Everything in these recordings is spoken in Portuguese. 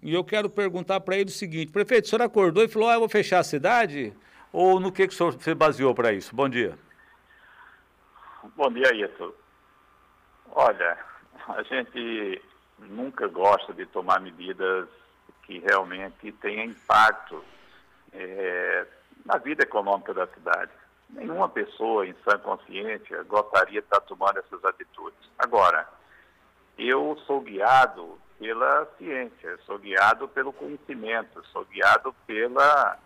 e eu quero perguntar para ele o seguinte: prefeito, o senhor acordou e falou, ah, eu vou fechar a cidade? Ou no que, que o senhor se baseou para isso? Bom dia. Bom dia, Ito. Olha, a gente nunca gosta de tomar medidas que realmente tenham impacto é, na vida econômica da cidade. Nenhuma pessoa em sã consciência gostaria de estar tomando essas atitudes. Agora, eu sou guiado pela ciência, sou guiado pelo conhecimento, sou guiado pela,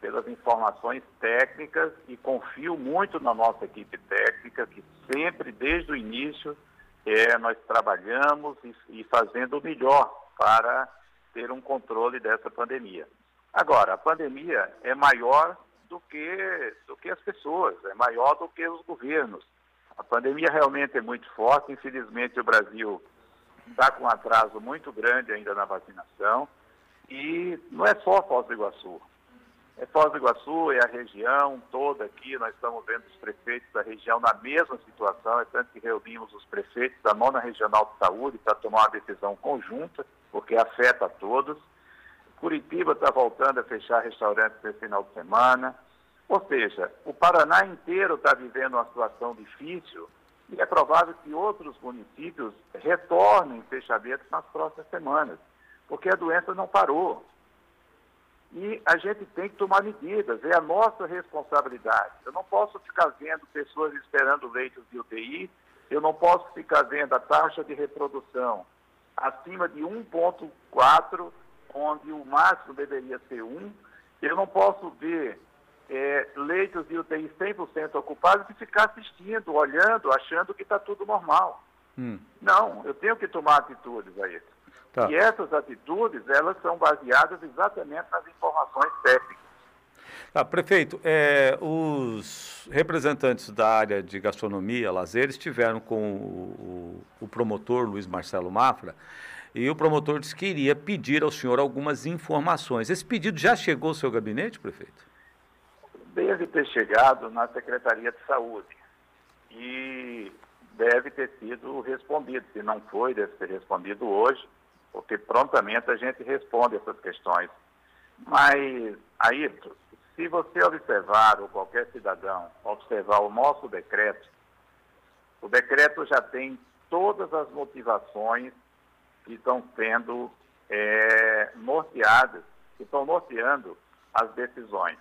pelas informações técnicas e confio muito na nossa equipe técnica, que sempre, desde o início, é, nós trabalhamos e, e fazendo o melhor para ter um controle dessa pandemia. Agora, a pandemia é maior do que, do que as pessoas, é maior do que os governos. A pandemia realmente é muito forte, infelizmente o Brasil está com um atraso muito grande ainda na vacinação. E não é só Foz do Iguaçu. É Foz do Iguaçu, é a região toda aqui, nós estamos vendo os prefeitos da região na mesma situação, é tanto que reunimos os prefeitos da nona regional de saúde para tomar uma decisão conjunta, porque afeta a todos. Curitiba está voltando a fechar restaurantes esse final de semana. Ou seja, o Paraná inteiro está vivendo uma situação difícil e é provável que outros municípios retornem fechamentos nas próximas semanas, porque a doença não parou. E a gente tem que tomar medidas, é a nossa responsabilidade. Eu não posso ficar vendo pessoas esperando leitos de UTI, eu não posso ficar vendo a taxa de reprodução acima de 1,4, onde o máximo deveria ser 1. Eu não posso ver é, leitos de UTI 100% ocupados e ficar assistindo, olhando, achando que está tudo normal. Hum. Não, eu tenho que tomar atitudes a isso. Tá. E essas atitudes, elas são baseadas exatamente nas informações técnicas. Tá, prefeito, é, os representantes da área de gastronomia, lazer, estiveram com o, o, o promotor Luiz Marcelo Mafra e o promotor disse que iria pedir ao senhor algumas informações. Esse pedido já chegou ao seu gabinete, prefeito? Deve ter chegado na Secretaria de Saúde e deve ter sido respondido. Se não foi, deve ser respondido hoje, porque prontamente a gente responde essas questões. Mas, Ayrton, se você observar, ou qualquer cidadão observar o nosso decreto, o decreto já tem todas as motivações que estão sendo é, norteadas, que estão norteando as decisões.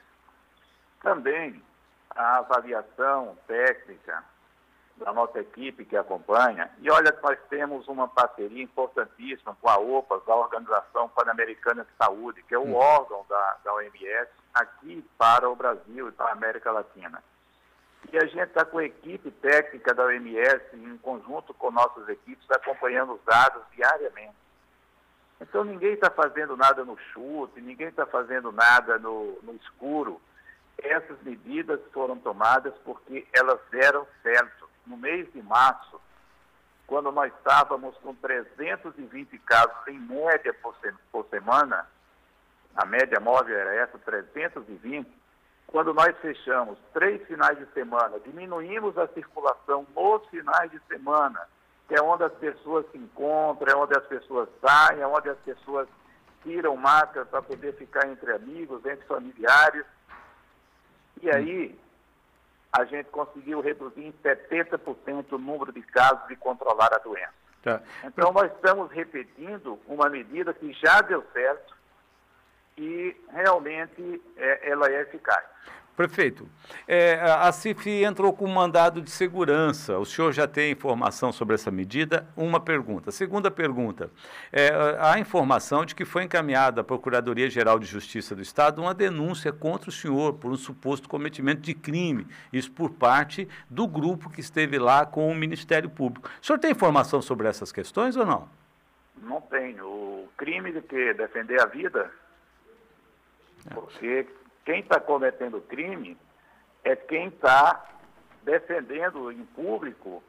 Também a avaliação técnica da nossa equipe que acompanha. E olha que nós temos uma parceria importantíssima com a OPAS, a Organização Pan-Americana de Saúde, que é o hum. órgão da, da OMS aqui para o Brasil e para a América Latina. E a gente está com a equipe técnica da OMS, em conjunto com nossas equipes, acompanhando os dados diariamente. Então ninguém está fazendo nada no chute, ninguém está fazendo nada no, no escuro essas medidas foram tomadas porque elas deram certo. No mês de março, quando nós estávamos com 320 casos em média por, se por semana, a média móvel era essa, 320, quando nós fechamos três finais de semana, diminuímos a circulação nos finais de semana, que é onde as pessoas se encontram, é onde as pessoas saem, é onde as pessoas tiram máscara para poder ficar entre amigos, entre familiares, e aí, a gente conseguiu reduzir em 70% o número de casos de controlar a doença. Tá. Então, nós estamos repetindo uma medida que já deu certo e realmente é, ela é eficaz. Prefeito, é, a CIF entrou com um mandado de segurança. O senhor já tem informação sobre essa medida? Uma pergunta. Segunda pergunta: é, há informação de que foi encaminhada à Procuradoria-Geral de Justiça do Estado uma denúncia contra o senhor por um suposto cometimento de crime, isso por parte do grupo que esteve lá com o Ministério Público. O senhor tem informação sobre essas questões ou não? Não tenho. O crime de que defender a vida, é. Quem está cometendo crime é quem está defendendo em público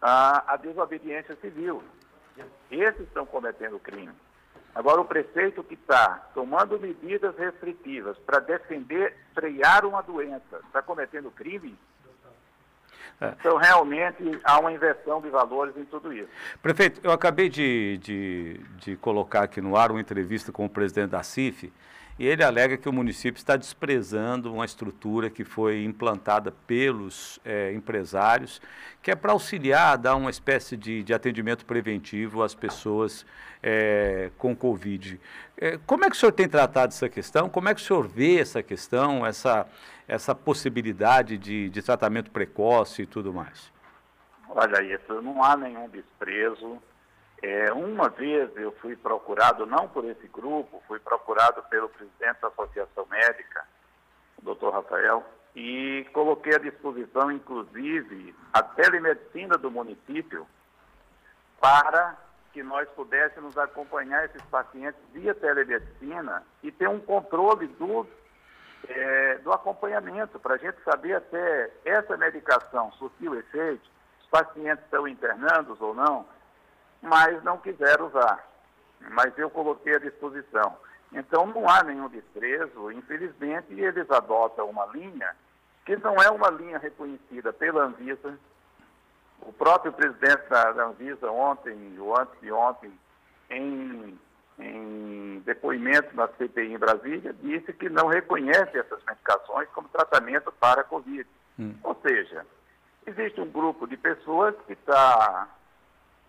a, a desobediência civil. Esses estão cometendo crime. Agora, o prefeito que está tomando medidas restritivas para defender, frear uma doença, está cometendo crime? É. Então, realmente, há uma inversão de valores em tudo isso. Prefeito, eu acabei de, de, de colocar aqui no ar uma entrevista com o presidente da CIF, e ele alega que o município está desprezando uma estrutura que foi implantada pelos é, empresários, que é para auxiliar, dar uma espécie de, de atendimento preventivo às pessoas é, com Covid. É, como é que o senhor tem tratado essa questão? Como é que o senhor vê essa questão, essa, essa possibilidade de, de tratamento precoce e tudo mais? Olha, isso não há nenhum desprezo é, uma vez eu fui procurado, não por esse grupo, fui procurado pelo presidente da Associação Médica, o doutor Rafael, e coloquei à disposição, inclusive, a telemedicina do município para que nós pudéssemos acompanhar esses pacientes via telemedicina e ter um controle do, é, do acompanhamento, para a gente saber até essa medicação surtiu efeito, os pacientes estão internados ou não, mas não quiseram usar. Mas eu coloquei à disposição. Então não há nenhum desprezo, infelizmente eles adotam uma linha que não é uma linha reconhecida pela Anvisa. O próprio presidente da Anvisa ontem, ou antes de ontem, em, em depoimento na CPI em Brasília, disse que não reconhece essas medicações como tratamento para a Covid. Hum. Ou seja, existe um grupo de pessoas que está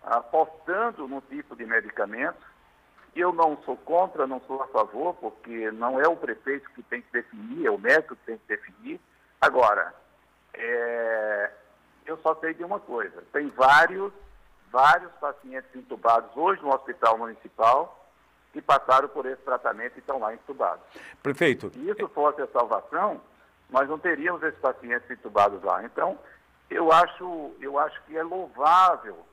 apostando no tipo de medicamento. Eu não sou contra, não sou a favor, porque não é o prefeito que tem que definir, é o médico que tem que definir. Agora, é, eu só sei de uma coisa: tem vários, vários pacientes entubados hoje no hospital municipal que passaram por esse tratamento e estão lá entubados. Prefeito. Se isso fosse a salvação, nós não teríamos esses pacientes entubados lá. Então, eu acho, eu acho que é louvável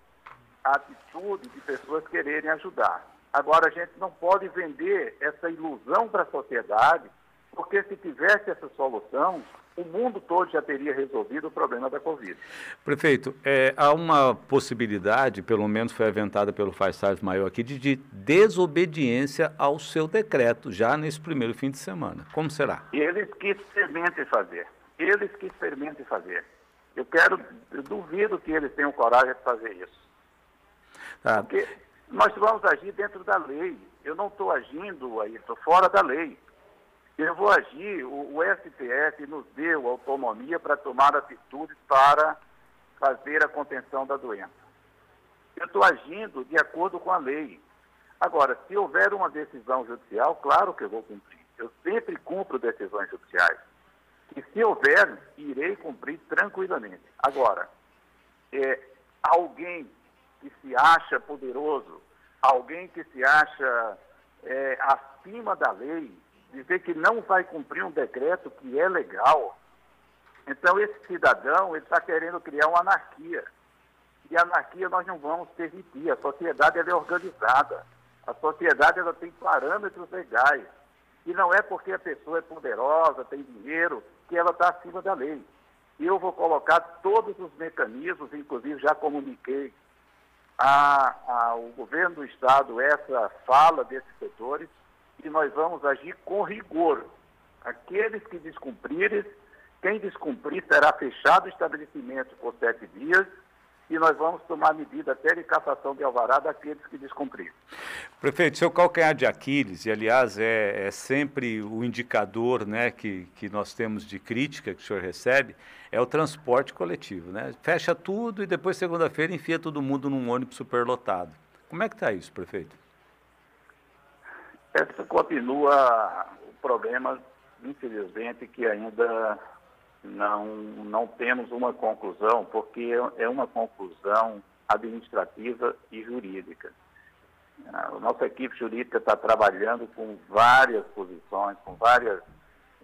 a atitude de pessoas quererem ajudar. Agora, a gente não pode vender essa ilusão para a sociedade, porque se tivesse essa solução, o mundo todo já teria resolvido o problema da Covid. Prefeito, é, há uma possibilidade, pelo menos foi aventada pelo Faisal Maior aqui, de, de, desobediência ao seu decreto, já nesse primeiro fim de semana. Como será? Eles que experimentem fazer. Eles que experimentem fazer. Eu quero, eu duvido que eles tenham coragem de fazer isso. Porque nós vamos agir dentro da lei. Eu não estou agindo aí, estou fora da lei. Eu vou agir, o, o STF nos deu autonomia para tomar atitudes para fazer a contenção da doença. Eu estou agindo de acordo com a lei. Agora, se houver uma decisão judicial, claro que eu vou cumprir. Eu sempre cumpro decisões judiciais. E se houver, irei cumprir tranquilamente. Agora, é, alguém que se acha poderoso, alguém que se acha é, acima da lei, dizer que não vai cumprir um decreto que é legal. Então, esse cidadão está querendo criar uma anarquia. E anarquia nós não vamos permitir. A sociedade é organizada. A sociedade ela tem parâmetros legais. E não é porque a pessoa é poderosa, tem dinheiro, que ela está acima da lei. E eu vou colocar todos os mecanismos, inclusive já comuniquei a, ao governo do Estado essa fala desses setores e nós vamos agir com rigor. Aqueles que descumprirem, quem descumprir terá fechado o estabelecimento por sete dias e nós vamos tomar medida até de cassação de alvará daqueles que descumprirem. Prefeito, seu calcanhar de Aquiles, e aliás é, é, sempre o indicador né, que, que nós temos de crítica que o senhor recebe, é o transporte coletivo. Né? Fecha tudo e depois, segunda-feira, enfia todo mundo num ônibus superlotado. Como é que está isso, prefeito? Esse continua o problema, infelizmente, que ainda não, não temos uma conclusão, porque é uma conclusão administrativa e jurídica. A nossa equipe jurídica está trabalhando com várias posições, com, várias,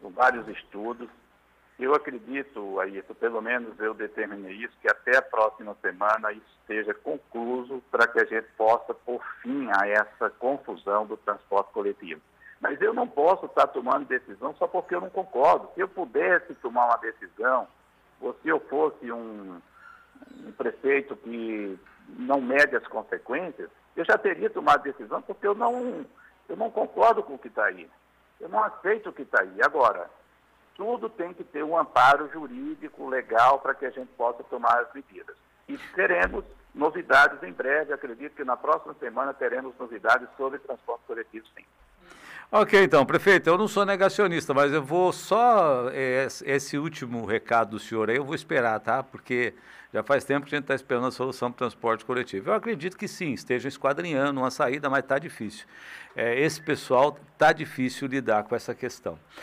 com vários estudos. Eu acredito, isso, pelo menos eu determinei isso, que até a próxima semana isso esteja concluso para que a gente possa pôr fim a essa confusão do transporte coletivo. Mas eu não posso estar tomando decisão só porque eu não concordo. Se eu pudesse tomar uma decisão, ou se eu fosse um, um prefeito que não mede as consequências, eu já teria tomado decisão porque eu não, eu não concordo com o que está aí. Eu não aceito o que está aí. Agora, tudo tem que ter um amparo jurídico, legal, para que a gente possa tomar as medidas. E teremos novidades em breve, acredito que na próxima semana teremos novidades sobre transporte coletivo, sim. Ok, então, prefeito, eu não sou negacionista, mas eu vou só é, esse último recado do senhor aí, eu vou esperar, tá? Porque já faz tempo que a gente está esperando a solução para o transporte coletivo. Eu acredito que sim, estejam esquadrinhando uma saída, mas está difícil. É, esse pessoal está difícil lidar com essa questão.